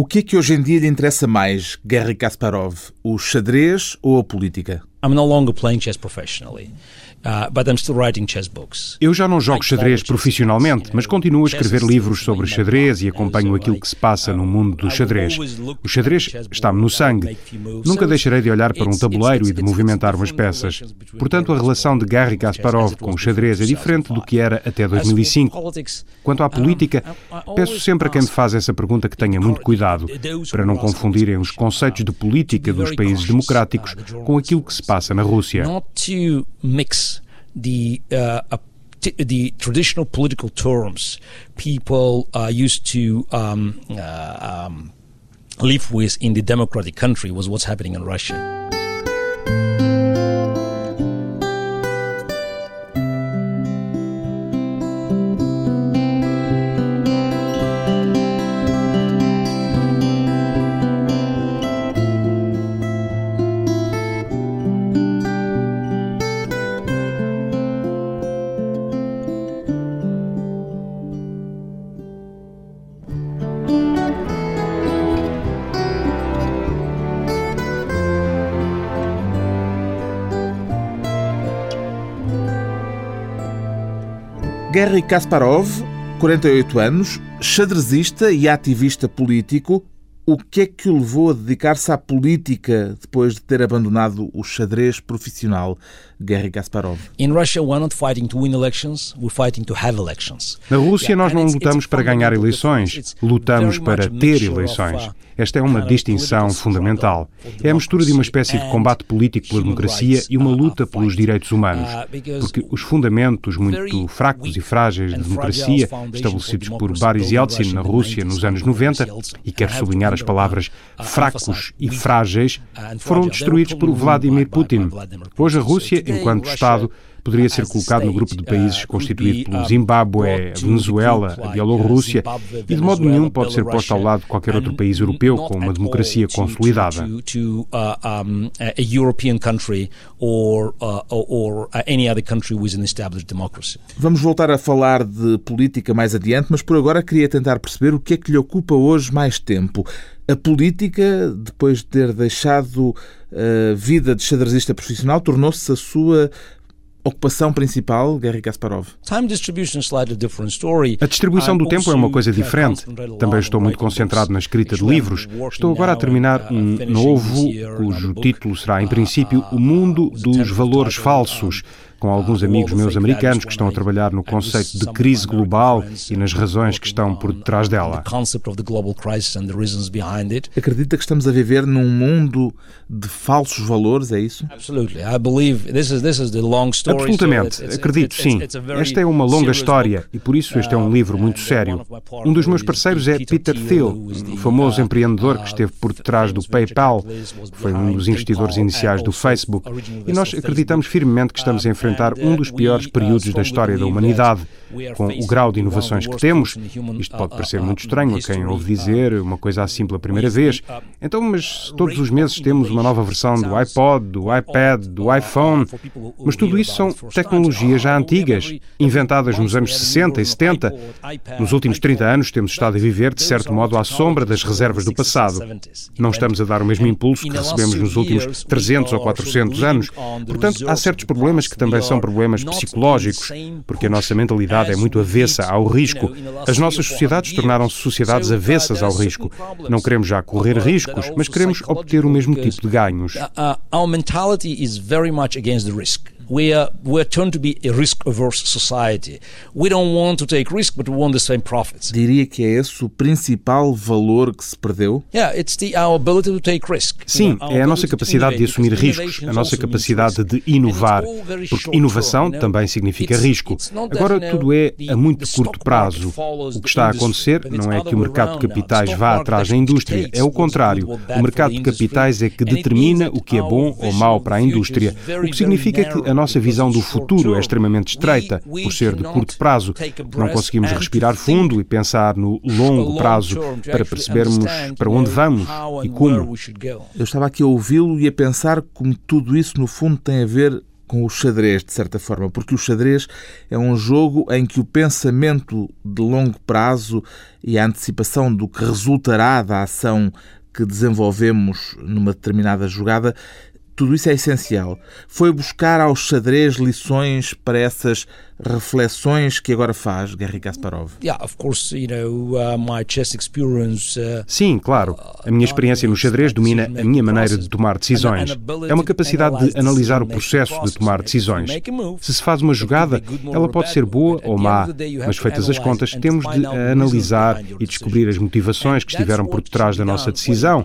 O que é que hoje em dia lhe interessa mais, Garry Kasparov? O xadrez ou a política? I'm no longer playing chess professionally. Uh, Eu já não jogo xadrez profissionalmente, mas continuo a escrever livros sobre xadrez e acompanho aquilo que se passa no mundo do xadrez. O xadrez está-me no sangue. Nunca deixarei de olhar para um tabuleiro e de movimentar umas peças. Portanto, a relação de Garry Kasparov com o xadrez é diferente do que era até 2005. Quanto à política, peço sempre a quem me faz essa pergunta que tenha muito cuidado, para não confundirem os conceitos de política dos países democráticos com aquilo que se passa na Rússia the uh, uh, traditional political terms people are used to um, uh, um, live with in the democratic country was what's happening in Russia. Garry Kasparov, 48 anos, xadrezista e ativista político, o que é que o levou a dedicar-se à política depois de ter abandonado o xadrez profissional, Garry Kasparov? Na Rússia nós não lutamos para ganhar eleições, lutamos para ter eleições. Uh, Esta é uma distinção fundamental. É a mistura de uma espécie de combate político pela democracia e uma luta pelos direitos humanos. Uh, Porque os fundamentos muito fracos e frágeis de democracia, estabelecidos por Boris Yeltsin na Rússia nos anos 90, e quero sublinhar as palavras fracos e frágeis, foram destruídos por Vladimir Putin. Hoje a Rússia, enquanto Estado, poderia ser colocado no grupo de países constituído pelo Zimbábue, a Venezuela, a Bielorrússia e de modo nenhum pode ser posto ao lado de qualquer outro país europeu com uma democracia consolidada. Vamos voltar a falar de política mais adiante, mas por agora queria tentar perceber o que é que lhe ocupa hoje mais tempo. A política, depois de ter deixado a vida de xadrezista profissional, tornou-se a sua ocupação principal, Gary Kasparov? A distribuição do tempo é uma coisa diferente. Também estou muito concentrado na escrita de livros. Estou agora a terminar um novo, cujo título será, em princípio, O Mundo dos Valores Falsos com alguns amigos meus americanos que estão a trabalhar no conceito de crise global e nas razões que estão por detrás dela. Acredita que estamos a viver num mundo de falsos valores, é isso? Absolutamente, acredito, sim. Esta é uma longa história e por isso este é um livro muito sério. Um dos meus parceiros é Peter Thiel, um famoso empreendedor que esteve por detrás do PayPal, foi um dos investidores iniciais do Facebook, e nós acreditamos firmemente que estamos a enfrentar enfrentar um dos piores períodos da história da humanidade. Com o grau de inovações que temos, isto pode parecer muito estranho a quem ouve dizer uma coisa assim pela primeira vez. Então, mas todos os meses temos uma nova versão do iPod, do iPad, do iPhone. Mas tudo isso são tecnologias já antigas, inventadas nos anos 60 e 70. Nos últimos 30 anos temos estado a viver, de certo modo, à sombra das reservas do passado. Não estamos a dar o mesmo impulso que recebemos nos últimos 300 ou 400 anos. Portanto, há certos problemas que também são problemas psicológicos, porque a nossa mentalidade é muito avessa ao risco. As nossas sociedades tornaram-se sociedades avessas ao risco. Não queremos já correr riscos, mas queremos obter o mesmo tipo de ganhos. Our mentality is very much against the risk we are we're turned to be a risk averse society. We don't want to take risk, but we want the same profits. Diria que é esse o principal valor que se perdeu? Yeah, it's the our ability to take risk. Sim, é a nossa capacidade de assumir riscos, a nossa capacidade de inovar, porque inovação também significa risco. Agora tudo é a muito curto prazo. O que está a acontecer não é que o mercado de capitais vá atrás da indústria, é o contrário. O mercado de capitais é que determina o que é bom ou mau para a indústria, o que significa que a nossa visão do futuro é extremamente estreita, por ser de curto prazo. Não conseguimos respirar fundo e pensar no longo prazo para percebermos para onde vamos e como. Eu estava aqui a ouvi-lo e a pensar como tudo isso, no fundo, tem a ver com o xadrez, de certa forma, porque o xadrez é um jogo em que o pensamento de longo prazo e a antecipação do que resultará da ação que desenvolvemos numa determinada jogada tudo isso é essencial. Foi buscar ao xadrez lições para essas reflexões que agora faz Garry Kasparov. Uh, Sim, claro. A minha experiência no xadrez domina a minha maneira de tomar decisões. É uma capacidade de analisar o processo de tomar decisões. Se se faz uma jogada, ela pode ser boa ou má, mas feitas as contas, temos de analisar e descobrir as motivações que estiveram por detrás da nossa decisão.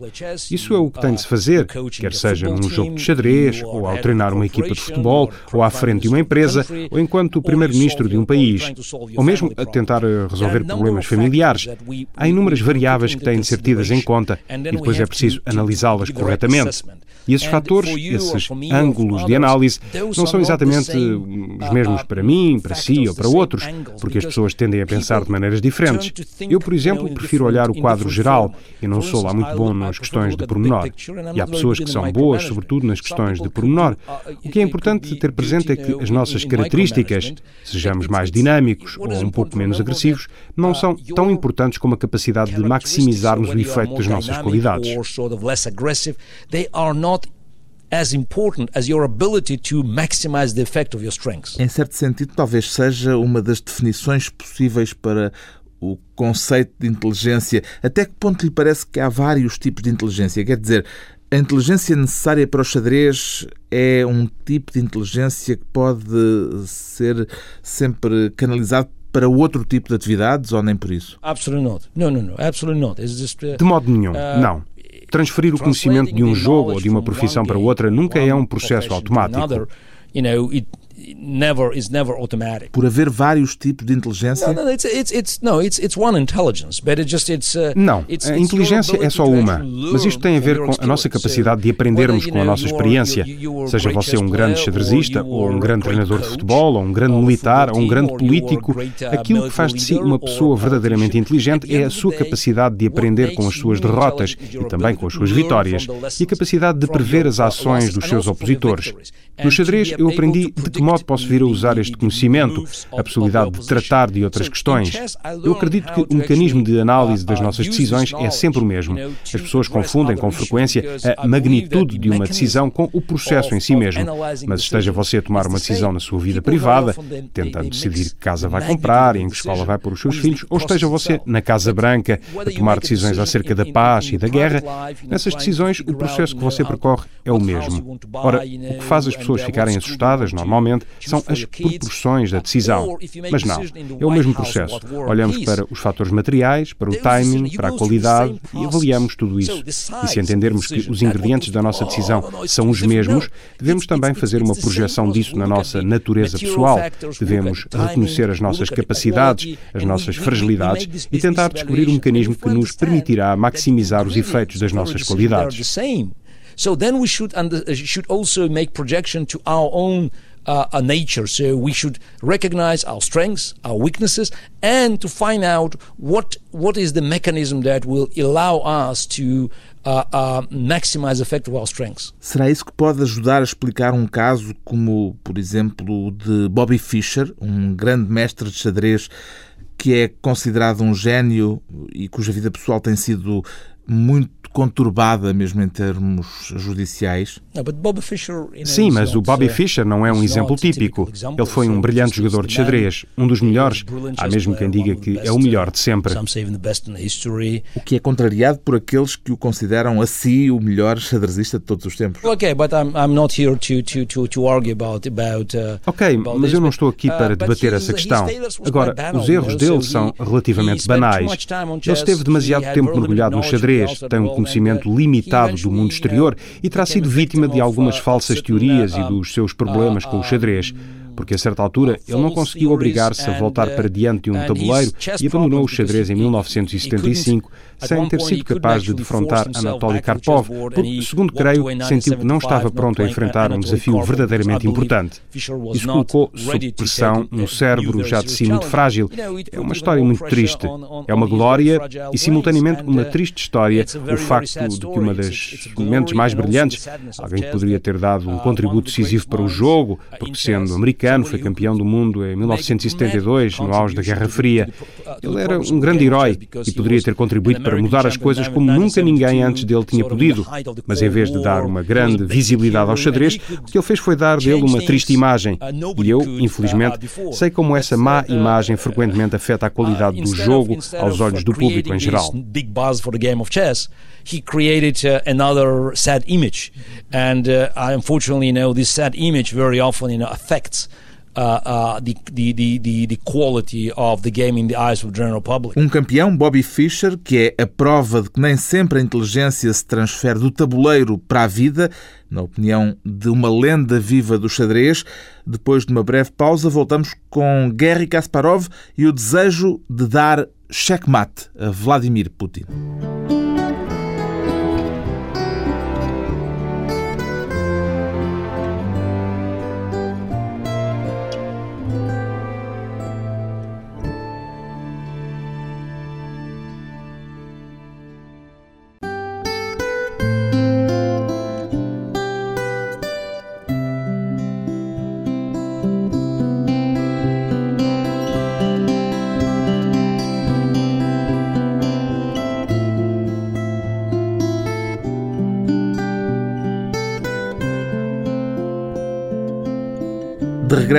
Isso é o que tem de se fazer, quer seja num jogo de xadrez, ou ao treinar uma equipa de futebol, ou à frente de uma empresa, ou enquanto o primeiro primeiro-ministro de um país, ou mesmo a tentar eh, resolver problemas familiares. Há inúmeras variáveis que têm de ser tidas em conta e depois é preciso analisá-las corretamente. E esses fatores, esses ângulos de análise, não são exatamente os mesmos para mim, para si ou para outros, porque as pessoas tendem a pensar de maneiras diferentes. Eu, por exemplo, prefiro olhar o quadro geral e não sou lá muito bom nas questões de pormenor. E há pessoas que são boas, sobretudo nas questões de pormenor. O que é importante ter presente é que as nossas características, sejamos mais dinâmicos ou um pouco menos agressivos, não são tão importantes como a capacidade de maximizarmos o efeito das nossas qualidades as important as your ability to maximize the effect of your strengths. Em certo sentido, talvez seja uma das definições possíveis para o conceito de inteligência. Até que ponto lhe parece que há vários tipos de inteligência? Quer dizer, a inteligência necessária para o xadrez é um tipo de inteligência que pode ser sempre canalizado para outro tipo de atividades ou nem por isso? Absolutely not. No, no, no. Absolutely not. Just, uh, de modo nenhum, uh, não. Transferir o conhecimento de um jogo ou de uma profissão para outra nunca é um processo automático never is never automatic. Por haver vários tipos de inteligência? Não, it's, it's, it's, no, it's, it's one intelligence, but it just it's uh, Não, a inteligência é só uma, mas isto tem a ver com a nossa capacidade de aprendermos com a nossa experiência. Seja você um grande xadrezista, ou um grande treinador de futebol, ou um grande militar, ou um grande político, uh, aquilo que faz de si uma pessoa verdadeiramente inteligente é a sua capacidade de aprender com as suas derrotas e também com as suas vitórias, e a capacidade de prever as ações dos seus opositores. No xadrez eu aprendi de que modo posso vir a usar este conhecimento, a possibilidade de tratar de outras questões. Eu acredito que o mecanismo de análise das nossas decisões é sempre o mesmo. As pessoas confundem com frequência a magnitude de uma decisão com o processo em si mesmo. Mas esteja você a tomar uma decisão na sua vida privada, tentando decidir que casa vai comprar e em que escola vai pôr os seus filhos, ou esteja você na Casa Branca a tomar decisões acerca da paz e da guerra, nessas decisões o processo que você percorre é o mesmo. Ora, o que faz as pessoas ficarem assustadas, normalmente, são as proporções da decisão. Mas não, é o mesmo processo. Olhamos para os fatores materiais, para o timing, para a qualidade e avaliamos tudo isso. E se entendermos que os ingredientes da nossa decisão são os mesmos, devemos também fazer uma projeção disso na nossa natureza pessoal. Devemos reconhecer as nossas capacidades, as nossas fragilidades e tentar descobrir um mecanismo que nos permitirá maximizar os efeitos das nossas qualidades. So then we should, under, should also make projection to our own uh, a nature. So we should recognize our strengths, our weaknesses, and to find out what what is the mechanism that will allow us to uh, uh, maximize the effect of our strengths. Será isso que pode ajudar a explicar um caso como, por exemplo, o de Bobby Fischer, um grande mestre de xadrez que é considerado um gênio e cuja vida pessoal tem sido muito conturbada mesmo em termos judiciais. Sim, mas o Bobby uh, Fischer não é um exemplo típico. Ele foi um brilhante jogador de xadrez, um dos melhores. Há mesmo quem diga que é o melhor de sempre. O que é contrariado por aqueles que o consideram a si o melhor xadrezista de todos os tempos. Ok, mas eu não estou aqui uh, para debater essa questão. Agora, os erros dele são relativamente banais. Ele esteve demasiado tempo mergulhado no xadrez, tem um conhecimento limitado do mundo exterior e terá sido vítima de algumas falsas teorias e dos seus problemas com o xadrez. Porque a certa altura ele não conseguiu obrigar-se a voltar para diante de um tabuleiro e abandonou o xadrez em 1975 sem ter sido capaz de defrontar Anatoly Karpov, porque, segundo creio, sentiu que não estava pronto a enfrentar um desafio verdadeiramente importante. Isso colocou sob pressão um cérebro já de si muito frágil. É uma história muito triste. É uma glória e, simultaneamente, uma triste história o facto de que uma das mentes mais brilhantes, alguém que poderia ter dado um contributo decisivo para o jogo, porque sendo americano, foi campeão do mundo em 1972, no auge da Guerra Fria. Ele era um grande herói e poderia ter contribuído para mudar as coisas como nunca ninguém antes dele tinha podido. Mas em vez de dar uma grande visibilidade ao xadrez, o que ele fez foi dar dele uma triste imagem. E eu, infelizmente, sei como essa má imagem frequentemente afeta a qualidade do jogo aos olhos do público em geral. he created uh, another sad image, and uh, unfortunately, you know, this sad image very often, you know, affects Uh, uh, the, the, the, the quality of the game in the eyes of the general public. Um campeão, Bobby Fischer, que é a prova de que nem sempre a inteligência se transfere do tabuleiro para a vida, na opinião de uma lenda viva do xadrez. Depois de uma breve pausa, voltamos com Gary Kasparov e o desejo de dar checkmate a Vladimir Putin.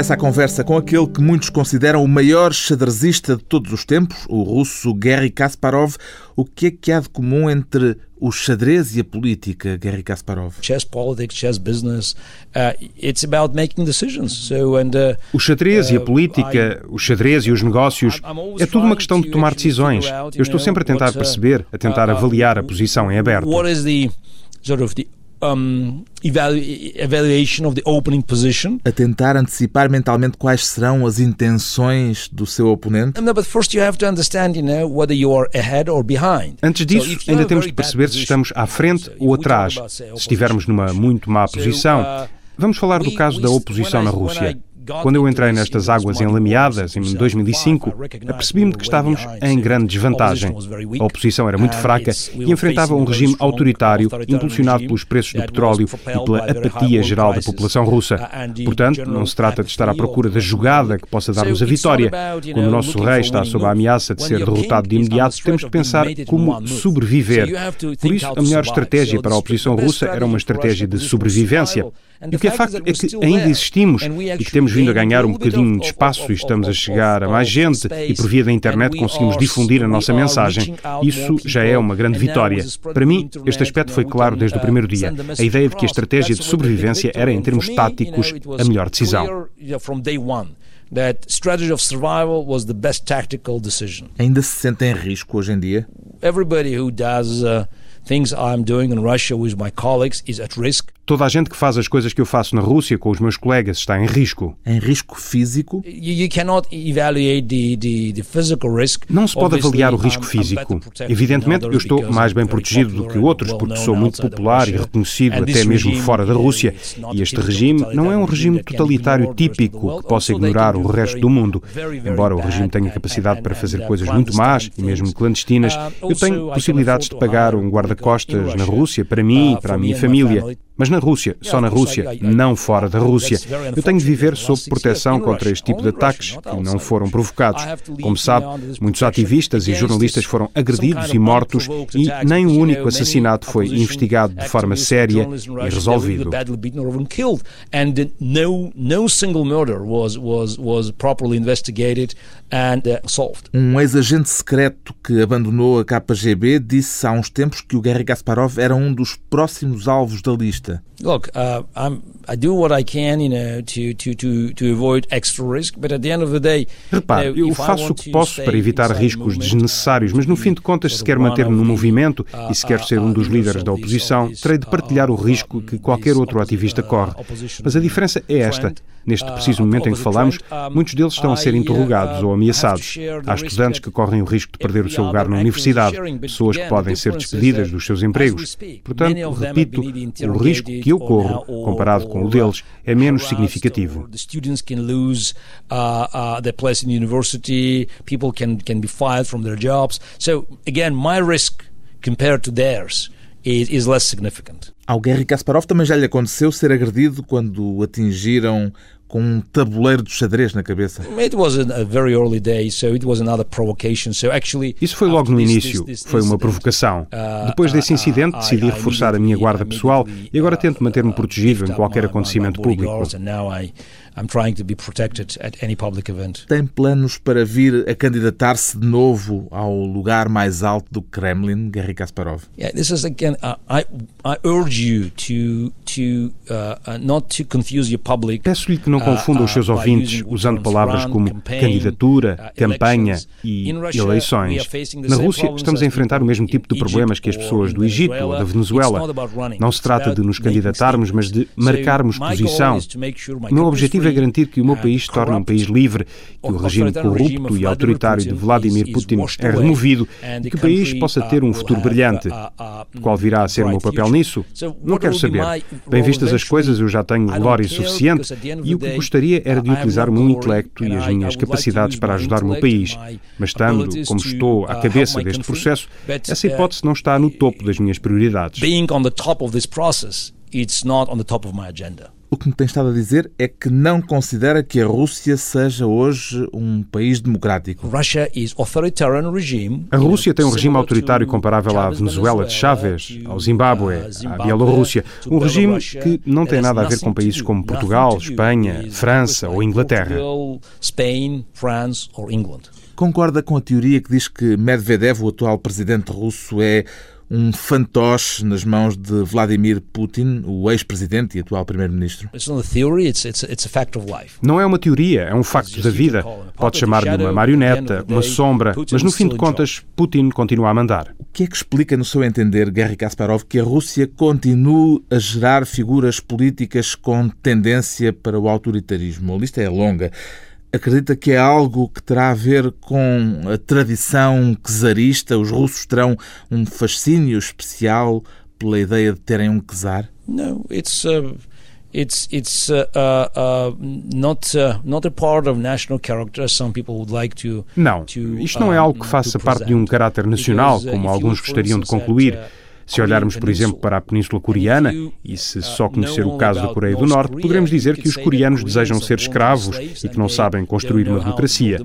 Regresso à conversa com aquele que muitos consideram o maior xadrezista de todos os tempos, o russo Garry Kasparov, o que é que há de comum entre o xadrez e a política, Garry Kasparov? Chess politics, chess business, uh, it's about making decisions. So, and, uh, o xadrez e a uh, política, o xadrez e os negócios, é tudo uma questão de tomar decisões. Eu estou sempre a tentar perceber, a tentar avaliar a posição em aberto. What is the sort of the um, evaluation of the opening position. A tentar antecipar mentalmente quais serão as intenções do seu oponente. No, but first you have to understand, you know, whether you are ahead or behind. Antes disso, so ainda temos de perceber se estamos à frente ou atrás. Se estivermos numa muito má posição, uh, Vamos falar do caso da oposição na Rússia. Quando eu entrei nestas águas enlameadas, em 2005, apercebi-me de que estávamos em grande desvantagem. A oposição era muito fraca e enfrentava um regime autoritário impulsionado pelos preços do petróleo e pela apatia geral da população russa. Portanto, não se trata de estar à procura da jogada que possa dar-nos a vitória. Quando o nosso rei está sob a ameaça de ser derrotado de imediato, temos de pensar como sobreviver. Por isso, a melhor estratégia para a oposição russa era uma estratégia de sobrevivência. E o que é facto é que ainda existimos e que temos vindo a ganhar um bocadinho de espaço e estamos a chegar a mais gente e por via da internet conseguimos difundir a nossa mensagem. Isso já é uma grande vitória. Para mim, este aspecto foi claro desde o primeiro dia. A ideia de que a estratégia de sobrevivência era, em termos táticos, a melhor decisão. That strategy of survival was the best tactical decision. Ainda se sente em risco hoje em dia? Everybody who does uh, things I'm doing in Russia with my colleagues is at risk. Toda a gente que faz as coisas que eu faço na Rússia com os meus colegas está em risco. Em risco físico? You, cannot evaluate the, the, the physical risk. Não se pode avaliar o risco físico. Evidentemente, eu estou mais bem protegido do que outros porque sou muito popular e reconhecido até mesmo fora da Rússia. E este regime não é um regime totalitário típico que possa ignorar o resto do mundo. Embora o regime tenha capacidade para fazer coisas muito más e mesmo clandestinas, uh, eu tenho possibilidades de pagar um guarda-costas na Rússia para mim e para a minha família. Mas na Rússia, só na Rússia, não fora da Rússia. Eu tenho de viver sob proteção contra este tipo de ataques que não foram provocados. Como sabe, muitos ativistas e jornalistas foram agredidos e mortos e nem um único assassinato foi investigado de forma séria e resolvido. Um ex-agente secreto que abandonou a KGB disse há uns tempos que o Garry Kasparov era um dos próximos alvos da lista? Look, uh, I do what I can, you know, to, to, to, to avoid extra risk, but at the end of the day... Repare, eu faço o que posso para evitar riscos desnecessários, mas no fim de contas, se quer manter-me no movimento e se quer ser um dos líderes da oposição, terei de partilhar o risco que qualquer outro ativista corre. Mas a diferença é esta. Neste preciso momento em que falamos, muitos deles estão a ser interrogados ou ameaçados. Há estudantes que correm o risco de perder o seu lugar na universidade, pessoas que podem ser despedidas dos seus empregos. Portanto, repito, o risco que eu corro, comparado com o deles, é menos significativo. Ao Gary Kasparov também já lhe aconteceu ser agredido quando atingiram com um tabuleiro de xadrez na cabeça. Isso foi logo no início, foi uma provocação. Uh, Depois desse uh, incidente, decidi reforçar a minha guarda pessoal e agora tento manter-me uh, protegido em qualquer acontecimento público. I'm trying to be protected at any public event. Tem planos para vir a candidatar-se de novo ao lugar mais alto do Kremlin, Garry Kasparov? Yeah, this is again. Uh, I I urge you to to uh, uh not to confuse your public. Peço-lhe que não uh, confunda os seus ouvintes usando palavras como candidatura, campanha e eleições. Na Rússia estamos a enfrentar o mesmo tipo de problemas que as pessoas do Egito ou da Venezuela. Não se trata de nos candidatarmos, mas de marcarmos posição. O meu objetivo objetivo é garantir que o meu país se torne um país livre, que o regime corrupto e autoritário de Vladimir Putin é removido e que o país possa ter um futuro brilhante. Qual virá a ser o meu papel nisso? Não quero saber. Bem vistas as coisas, eu já tenho glória suficiente e o que gostaria era de utilizar o meu intelecto e as minhas capacidades para ajudar o meu país. Mas estando como estou à cabeça deste processo, essa hipótese não está no topo das minhas prioridades. Being on the top of this process, it's not on the top of my agenda. O que me tem estado a dizer é que não considera que a Rússia seja hoje um país democrático. A Rússia tem um regime autoritário comparável à Venezuela de Chávez, ao Zimbábue, à Bielorrússia. Um regime que não tem nada a ver com países como Portugal, Espanha, França ou Inglaterra. Concorda com a teoria que diz que Medvedev, o atual presidente russo, é um fantoche nas mãos de Vladimir Putin, o ex-presidente e atual primeiro-ministro? Não é uma teoria, é um facto da vida. Pode chamar-lhe uma marioneta, uma sombra, mas no fim de contas, Putin continua a mandar. O que é que explica, no seu entender, Garry Kasparov, que a Rússia continue a gerar figuras políticas com tendência para o autoritarismo? A lista é longa acredita que é algo que terá a ver com a tradição czarista? Os russos terão um fascínio especial pela ideia de terem um czar? Não, it's uh, it's it's uh, uh, uh, not uh, not a part of national character some people would like to. Não, isto não é algo que faça parte de um caráter nacional, uh, como alguns gostariam de concluir. Se olharmos, por exemplo, para a Península Coreana, e se só conhecer o caso da Coreia do Norte, poderemos dizer que os coreanos desejam ser escravos e que não sabem construir uma democracia.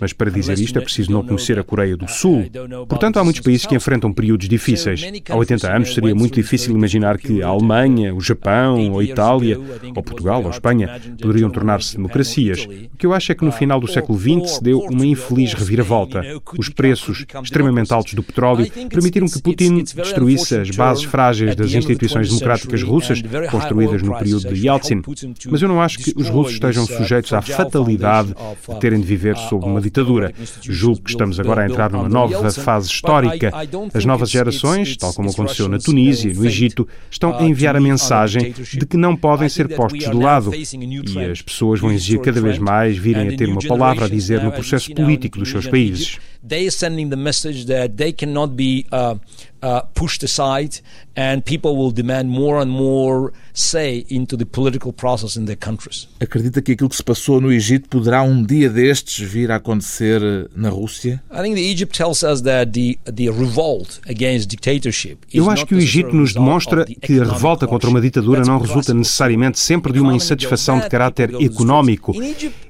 Mas para dizer isto é preciso não conhecer a Coreia do Sul. Portanto, há muitos países que enfrentam períodos difíceis. Há 80 anos seria muito difícil imaginar que a Alemanha, o Japão, ou a Itália, ou Portugal, ou Espanha poderiam tornar-se democracias. O que eu acho é que no final do século XX se deu uma infeliz reviravolta. Os preços extremamente altos do petróleo permitiram que Putin destruísse as bases frágeis das instituições democráticas russas, construídas no período de Yeltsin. Mas eu não acho que os russos estejam sujeitos à fatalidade de terem de viver sob uma ditadura. Julgo que estamos agora a entrar numa nova fase histórica. As novas gerações, tal como aconteceu na Tunísia e no Egito, estão a enviar a mensagem de que não podem ser postos de lado. E as pessoas vão exigir cada vez mais virem a ter uma palavra a dizer no processo político dos seus países. They sending the message that they cannot be uh, uh, pushed aside and people will demand more and more say into the political process in their countries. Acredita que aquilo que se passou no Egito poderá um dia destes vir a acontecer eh, na Rússia? I think the Egypt tells us that the the revolt against dictatorship Eu acho que o Egito nos demonstra que a revolta contra uma ditadura não resulta necessariamente sempre de uma insatisfação de caráter económico.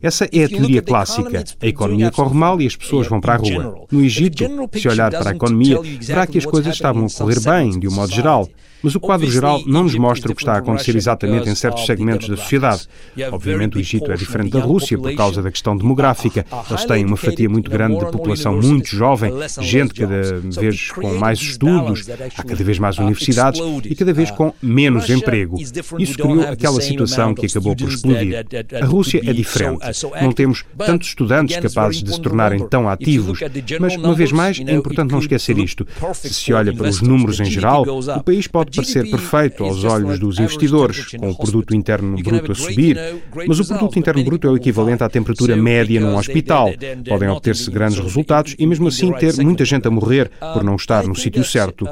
Essa é a teoria clássica. A economia corre mal e as pessoas vão para a rua. No Egito, se olhar para a economia, verá que as coisas estavam a correr bem, de um modo geral. Mas o quadro geral não nos mostra o que está a acontecer exatamente em certos segmentos da sociedade. Obviamente, o Egito é diferente da Rússia por causa da questão demográfica. Eles têm uma fatia muito grande de população muito jovem, gente cada vez com mais estudos, há cada vez mais universidades e cada vez com menos emprego. Isso criou aquela situação que acabou por explodir. A Rússia é diferente. Não temos tantos estudantes capazes de se tornarem tão ativos. Mas, uma vez mais, é importante não esquecer isto. Se se olha para os números em geral, o país pode parecer perfeito aos olhos dos investidores, com o produto interno bruto a subir, mas o produto interno bruto é o equivalente à temperatura média num hospital. Podem obter-se grandes resultados e, mesmo assim, ter muita gente a morrer por não estar no sítio certo.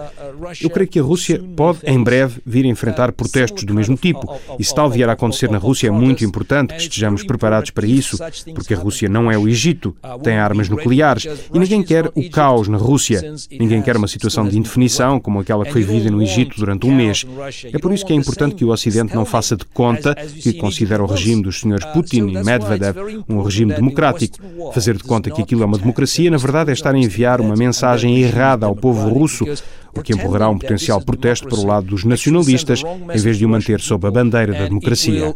Eu creio que a Rússia pode, em breve, vir a enfrentar protestos do mesmo tipo. E se tal vier a acontecer na Rússia, é muito importante que estejamos preparados para isso, porque a Rússia não é o Egito, tem armas nucleares e ninguém quer o caos na Rússia. Ninguém quer uma situação de indefinição como aquela que foi vivida no Egito durante um mês. É por isso que é importante que o Ocidente não faça de conta que considera o regime dos senhores Putin e Medvedev um regime democrático. Fazer de conta que aquilo é uma democracia, na verdade, é estar a enviar uma mensagem errada ao povo russo, o que empurrará um potencial protesto para o lado dos nacionalistas, em vez de o manter sob a bandeira da democracia.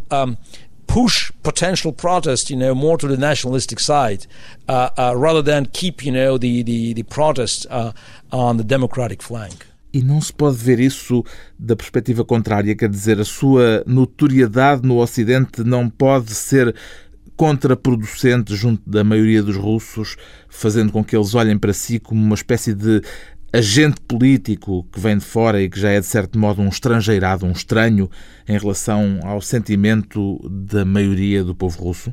push potential protest, you know, more to the nationalistic side, uh, uh, rather than keep, you know, the the, the protest uh, on the democratic flank. E não se pode ver isso da perspectiva contrária, quer dizer, a sua notoriedade no Ocidente não pode ser contraproducente junto da maioria dos russos, fazendo com que eles olhem para si como uma espécie de agente político que vem de fora e que já é, de certo modo, um estrangeirado, um estranho em relação ao sentimento da maioria do povo russo?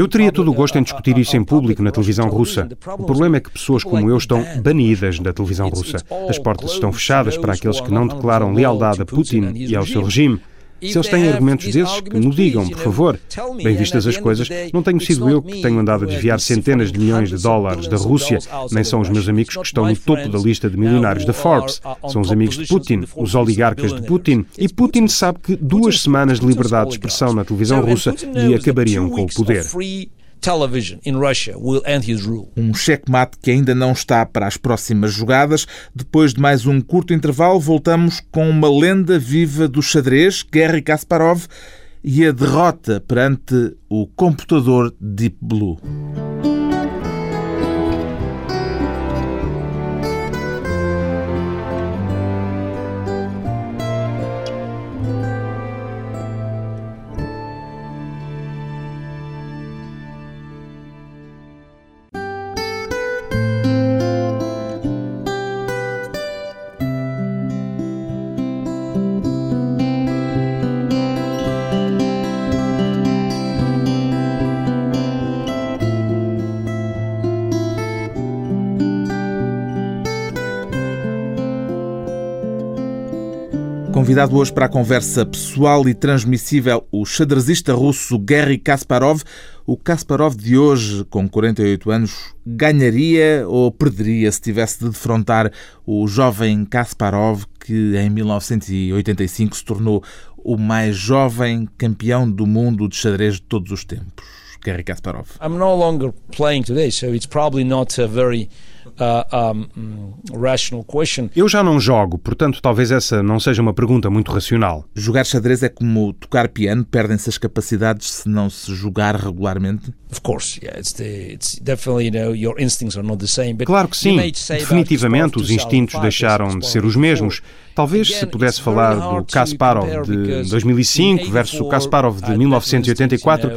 Eu teria todo o gosto em discutir isso em público na televisão russa. O problema é que pessoas como eu estão banidas da televisão russa. As portas estão fechadas para aqueles que não declaram lealdade a Putin e ao seu regime. Se eles têm argumentos desses, que me digam, por favor. Bem vistas as coisas, não tenho sido eu que tenho andado a desviar centenas de milhões de dólares da Rússia, nem são os meus amigos que estão no topo da lista de milionários da Forbes. São os amigos de Putin, os oligarcas de Putin. E Putin sabe que duas semanas de liberdade de expressão na televisão russa lhe acabariam com o poder television in Russia will end his rule. Um checkmate que ainda não está para as próximas jogadas. Depois de mais um curto intervalo, voltamos com uma lenda viva do xadrez, Gary Kasparov, e a derrota perante o computador Deep Blue. Convidado hoje para a conversa pessoal e transmissível, o xadrezista russo Garry Kasparov. O Kasparov de hoje, com 48 anos, ganharia ou perderia se tivesse de defrontar o jovem Kasparov que em 1985 se tornou o mais jovem campeão do mundo de xadrez de todos os tempos? Garry Kasparov. I'm no longer playing today, so it's probably not a very eu já não jogo, portanto, talvez essa não seja uma pergunta muito racional. Jogar xadrez é como tocar piano, perdem-se as capacidades se não se jogar regularmente? Claro que sim. Definitivamente os instintos deixaram de ser os mesmos. Talvez se pudesse falar do Kasparov de 2005 versus o Kasparov de 1984,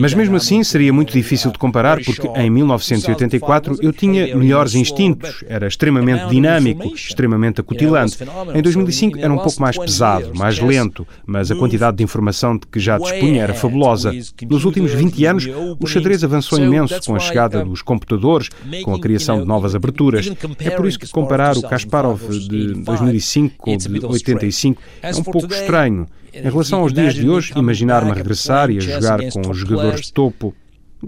mas mesmo assim seria muito difícil de comparar porque em 1984 eu tinha melhores instintos, era extremamente dinâmico, extremamente acutilante. Em 2005 era um pouco mais pesado, mais lento, mas a quantidade de informação de que já dispunha era fabulosa. Nos últimos 20 anos, o xadrez avançou imenso com a chegada dos computadores, com a criação de novas aberturas. É por isso que comparar o Kasparov de 2005 com o de 85 é um pouco estranho. Em relação aos dias de hoje, imaginar-me a regressar e a jogar com os jogadores de topo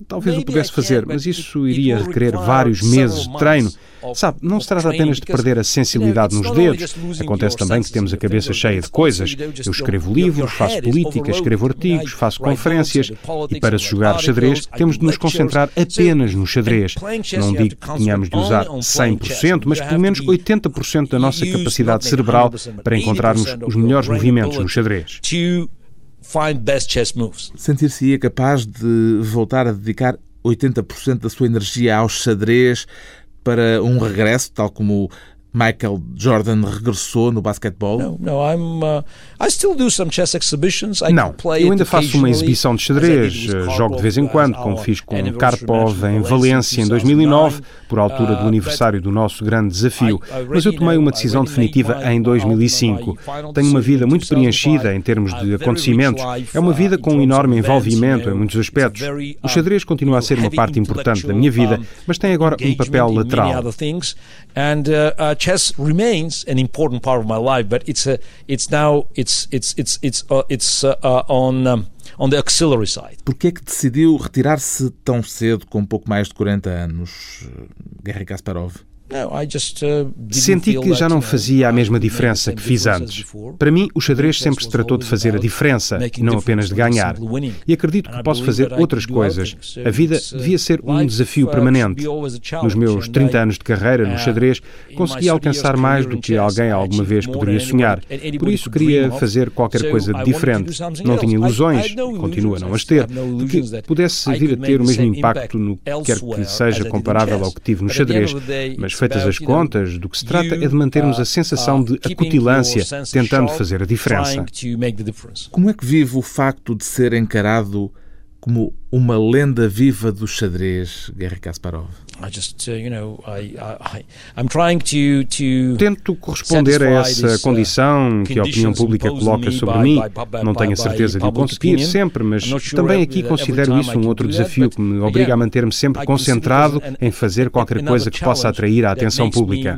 Talvez o pudesse fazer, mas isso iria requerer vários meses de treino. Sabe, não se trata apenas de perder a sensibilidade nos dedos. Acontece também que temos a cabeça cheia de coisas. Eu escrevo livros, faço política, escrevo artigos, faço conferências. E para se jogar xadrez, temos de nos concentrar apenas no xadrez. Não digo que tenhamos de usar 100%, mas pelo menos 80% da nossa capacidade cerebral para encontrarmos os melhores movimentos no xadrez find best chess moves. Sentir-se-ia capaz de voltar a dedicar 80% da sua energia ao xadrez para um regresso, tal como Michael Jordan regressou no basquetebol? Não, não, I'm, uh, I still do some chess exhibitions. I não, eu ainda faço uma exibição de xadrez, jogo de vez em quando, como fiz com Karpov em Valência em 2009, por altura do uh, aniversário do nosso grande desafio. Mas eu tomei uma decisão definitiva em 2005. Tenho uma vida muito preenchida em termos de acontecimentos. É uma vida com um enorme envolvimento em muitos aspectos. O xadrez continua a ser uma parte importante da minha vida, mas tem agora um papel lateral. Chess remains an important part of my life, but it's a, it's now it's it's it's it's uh, it's uh, uh, on um, on the auxiliary side. Por que é que decidiu retirar-se tão cedo, com pouco mais de 40 anos, Garry Kasparov? Uh, Senti que já não fazia a mesma diferença que fiz antes. Para mim, o xadrez sempre se tratou de fazer a diferença e não apenas de ganhar. E acredito que posso fazer outras coisas. A vida uh, devia ser um desafio uh, permanente. Nos meus 30 anos de carreira no xadrez, consegui alcançar mais do que alguém alguma vez poderia sonhar. Por isso, queria fazer qualquer coisa de diferente. Não tinha ilusões, continuo a não as ter, de que pudesse vir a ter o mesmo impacto no que quer que seja comparável ao que tive no xadrez. Mas Feitas as contas, do que se trata é de mantermos a sensação de acutilância, tentando fazer a diferença. Como é que vive o facto de ser encarado como uma lenda viva do xadrez, Garry Kasparov? Tento corresponder a essa uh, condição que a opinião pública coloca sobre mim. Não tenho a certeza de o conseguir sempre, mas também aqui considero isso um outro desafio que me obriga a manter-me sempre concentrado em fazer qualquer coisa que possa atrair a atenção pública.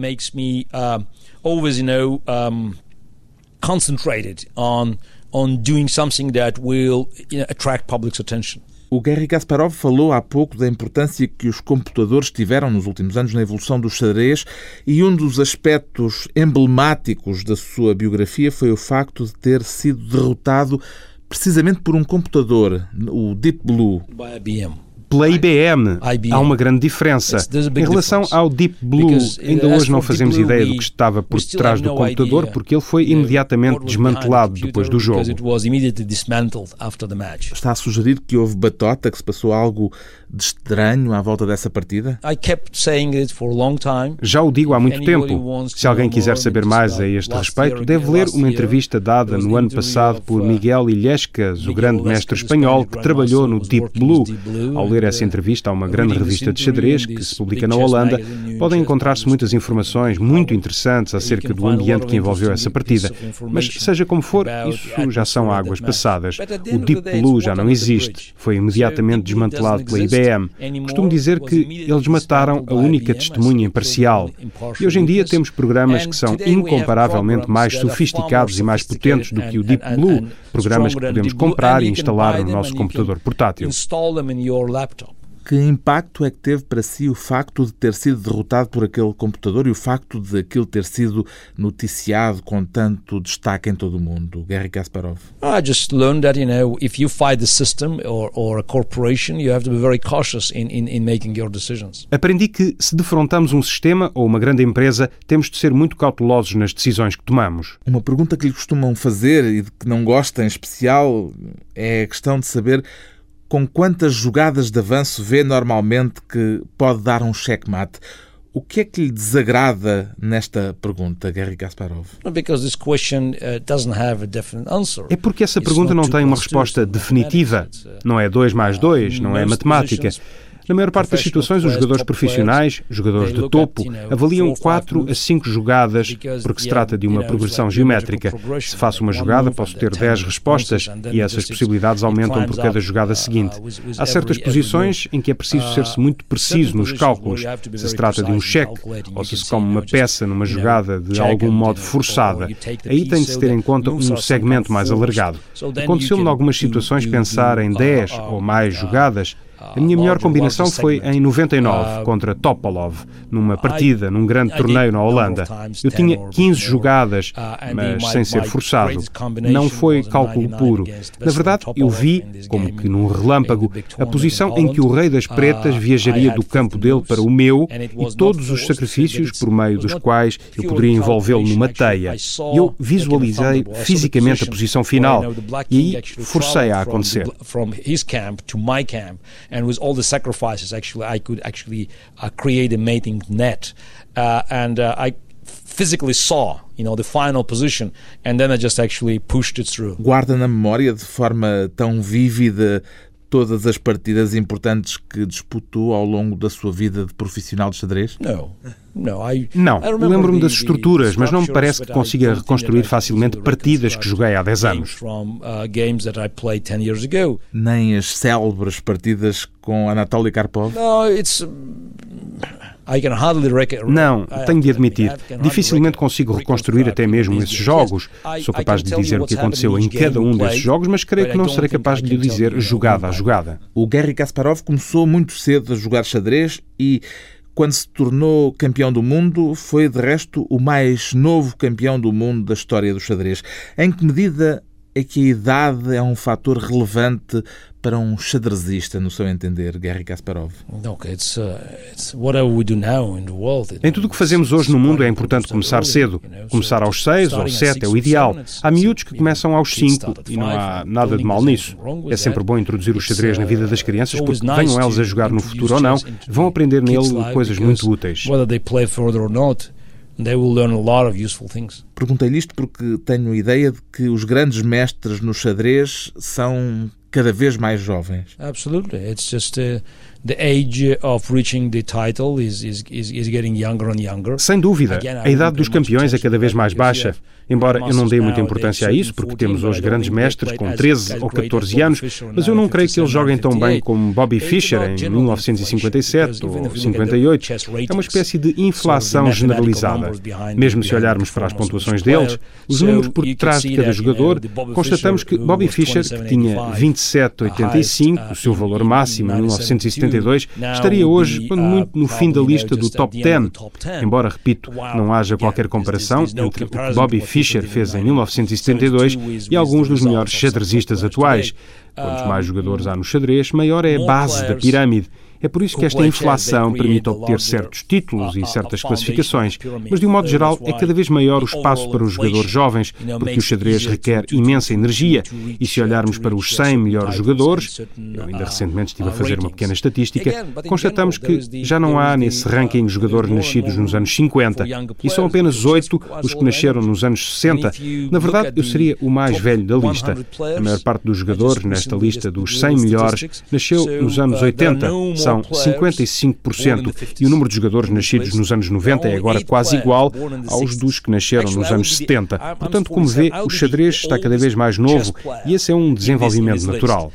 concentrated on on doing something that will you know, attract public's attention. O Garry Kasparov falou há pouco da importância que os computadores tiveram nos últimos anos na evolução do xadrez e um dos aspectos emblemáticos da sua biografia foi o facto de ter sido derrotado precisamente por um computador, o Deep Blue. By IBM pela IBM. Há uma grande diferença. Em relação ao Deep Blue, ainda hoje não fazemos ideia do que estava por trás do computador, porque ele foi imediatamente desmantelado depois do jogo. Está a sugerir que houve batota, que se passou algo de estranho à volta dessa partida? Já o digo há muito tempo. Se alguém quiser saber mais a este respeito, deve ler uma entrevista dada no ano passado por Miguel Illescas, o grande mestre espanhol que trabalhou no Deep Blue. Ao ler essa entrevista a uma grande revista de xadrez que se publica na Holanda, podem encontrar-se muitas informações muito interessantes acerca do ambiente que envolveu essa partida. Mas, seja como for, isso já são águas passadas. O Deep Blue já não existe. Foi imediatamente desmantelado pela IBM Costumo dizer que eles mataram a única testemunha imparcial. E hoje em dia temos programas que são incomparavelmente mais sofisticados e mais potentes do que o Deep Blue, programas que podemos comprar e instalar no nosso computador portátil. Que impacto é que teve para si o facto de ter sido derrotado por aquele computador e o facto de aquilo ter sido noticiado com tanto destaque em todo o mundo, Gary Kasparov? I just learned that, you know, if you fight the system or, or a corporation, you have to be very cautious in, in, in making your decisions. Aprendi que se defrontamos um sistema ou uma grande empresa, temos de ser muito cautelosos nas decisões que tomamos. Uma pergunta que lhe costumam fazer e de que não gosta em especial é a questão de saber com quantas jogadas de avanço vê normalmente que pode dar um checkmate? O que é que lhe desagrada nesta pergunta, Gary Kasparov? Uh, é porque essa pergunta não tem uma resposta definitiva. Não é 2 mais 2, não é matemática. Na maior parte das situações, os jogadores profissionais, jogadores de topo, avaliam 4 a 5 jogadas, porque se trata de uma progressão geométrica. Se faço uma jogada, posso ter 10 respostas e essas possibilidades aumentam por cada jogada seguinte. Há certas posições em que é preciso ser-se muito preciso nos cálculos, se se trata de um cheque ou se se come uma peça numa jogada de algum modo forçada. Aí tem de se ter em conta um segmento mais alargado. Aconteceu-me em algumas situações pensar em 10 ou mais jogadas A minha melhor combinação foi em 99 contra Topalov, numa partida, num grande torneio na Holanda. Eu tinha 15 jogadas, mas sem ser forçado. Não foi cálculo puro. Na verdade, eu vi, como que num relâmpago, a posição em que o Rei das Pretas viajaria do campo dele para o meu e todos os sacrifícios por meio dos quais eu poderia envolvê-lo numa teia. Eu visualizei fisicamente a posição final e aí forcei a acontecer. And with all the sacrifices, actually, I could actually uh, create a mating net. Uh, and uh, I physically saw, you know, the final position, and then I just actually pushed it through. Guarda na memória de forma tão vívida todas as partidas importantes que disputou ao longo da sua vida de profissional de xadrez? Não. Não, lembro-me das estruturas, mas não me parece que consiga reconstruir facilmente partidas que joguei há 10 anos. Uh, Nem as célebres partidas com Anatoly Karpov? Não, tenho de admitir. Dificilmente consigo reconstruir até mesmo esses jogos. Sou capaz de dizer o que aconteceu em cada um desses jogos, mas creio que não serei capaz de lhe dizer jogada a jogada. O Garry Kasparov começou muito cedo a jogar xadrez e quando se tornou campeão do mundo, foi de resto o mais novo campeão do mundo da história do xadrez. Em que medida é que a idade é um fator relevante para um xadrezista, no seu entender, Garry Kasparov? Uh, em tudo o que fazemos hoje no mundo é importante começar cedo. Começar aos seis ou sete é o ideal. Há miúdos que começam aos cinco e não há nada de mal nisso. É sempre bom introduzir o xadrez na vida das crianças porque, venham elas a jogar no futuro ou não, vão aprender nele coisas muito úteis. They will learn a lot of useful things. Perguntei-lhe isto porque tenho a ideia de que os grandes mestres no xadrez são cada vez mais jovens. Absolutely. It's just uh, the age of reaching the title is, is, is getting younger and younger. Sem dúvida. A idade dos campeões é cada vez mais baixa. Embora eu não dê muita importância a isso, porque temos hoje grandes mestres com 13 ou 14 anos, mas eu não creio que eles joguem tão bem como Bobby Fischer em 1957 ou 58. É uma espécie de inflação generalizada. Mesmo se olharmos para as pontuações deles, os números por trás de cada jogador, constatamos que Bobby Fischer, que tinha 27,85, o seu valor máximo em 1972, estaria hoje, quando muito, no fim da lista do top 10. Embora, repito, não haja qualquer comparação entre o que Bobby Fischer Fischer fez em 1972 e alguns dos melhores xadrezistas atuais. Quantos mais jogadores há no xadrez, maior é a base da pirâmide. É por isso que esta inflação permite obter certos títulos e certas classificações, mas de um modo geral é cada vez maior o espaço para os jogadores jovens, porque o xadrez requer imensa energia. E se olharmos para os 100 melhores jogadores, eu ainda recentemente estive a fazer uma pequena estatística, constatamos que já não há nesse ranking jogadores nascidos nos anos 50 e são apenas 8 os que nasceram nos anos 60. Na verdade, eu seria o mais velho da lista. A maior parte dos jogadores nesta lista dos 100 melhores nasceu nos anos 80 são 55% e o número de jogadores nascidos nos anos 90 é agora quase igual aos dos que nasceram nos anos 70. Portanto, como vê, o xadrez está cada vez mais novo e esse é um desenvolvimento natural.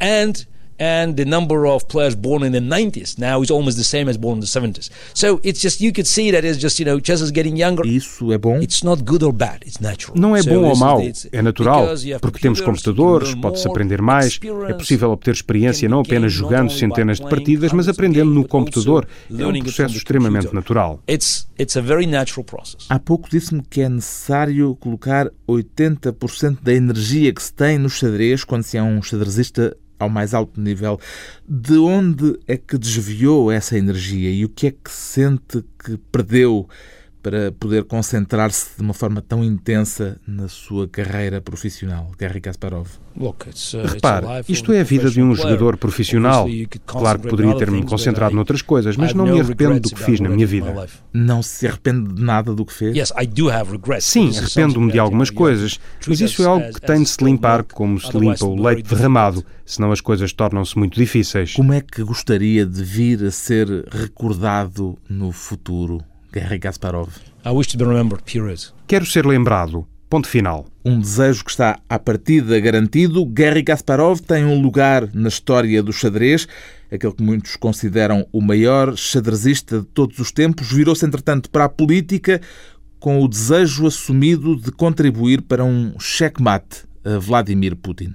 and the number of players born in the 90s now is almost the same as born in the 70s. So it's just you could see that it's just you know chess is getting younger. Isso é bom? It's not good or bad, it's natural. Não é bom ou mau, é natural, porque temos computadores, pode-se aprender mais, é possível obter experiência não apenas jogando centenas de partidas, mas aprendendo no computador. É um processo extremamente natural. It's it's a very natural process. Há pouco disse-me que é necessário colocar 80% da energia que se tem no xadrez quando se é um xadrezista ao mais alto nível, de onde é que desviou essa energia e o que é que sente que perdeu para poder concentrar-se de uma forma tão intensa na sua carreira profissional, Garry Kasparov? Repare, isto é a vida de um jogador profissional. Claro que poderia ter-me concentrado noutras coisas, mas não me arrependo do que fiz na minha vida. Não se arrepende de nada do que fez? Sim, arrependo-me de algumas coisas, mas isso é algo que tem de se limpar como se limpa o leite derramado, senão as coisas tornam-se muito difíceis. Como é que gostaria de vir a ser recordado no futuro? Garry Kasparov. I wish to be remembered, period. Quero ser lembrado. Ponto final. Um desejo que está à partida garantido. Garry Kasparov tem um lugar na história do xadrez, aquele que muitos consideram o maior xadrezista de todos os tempos. Virou-se, entretanto, para a política com o desejo assumido de contribuir para um checkmate a Vladimir Putin.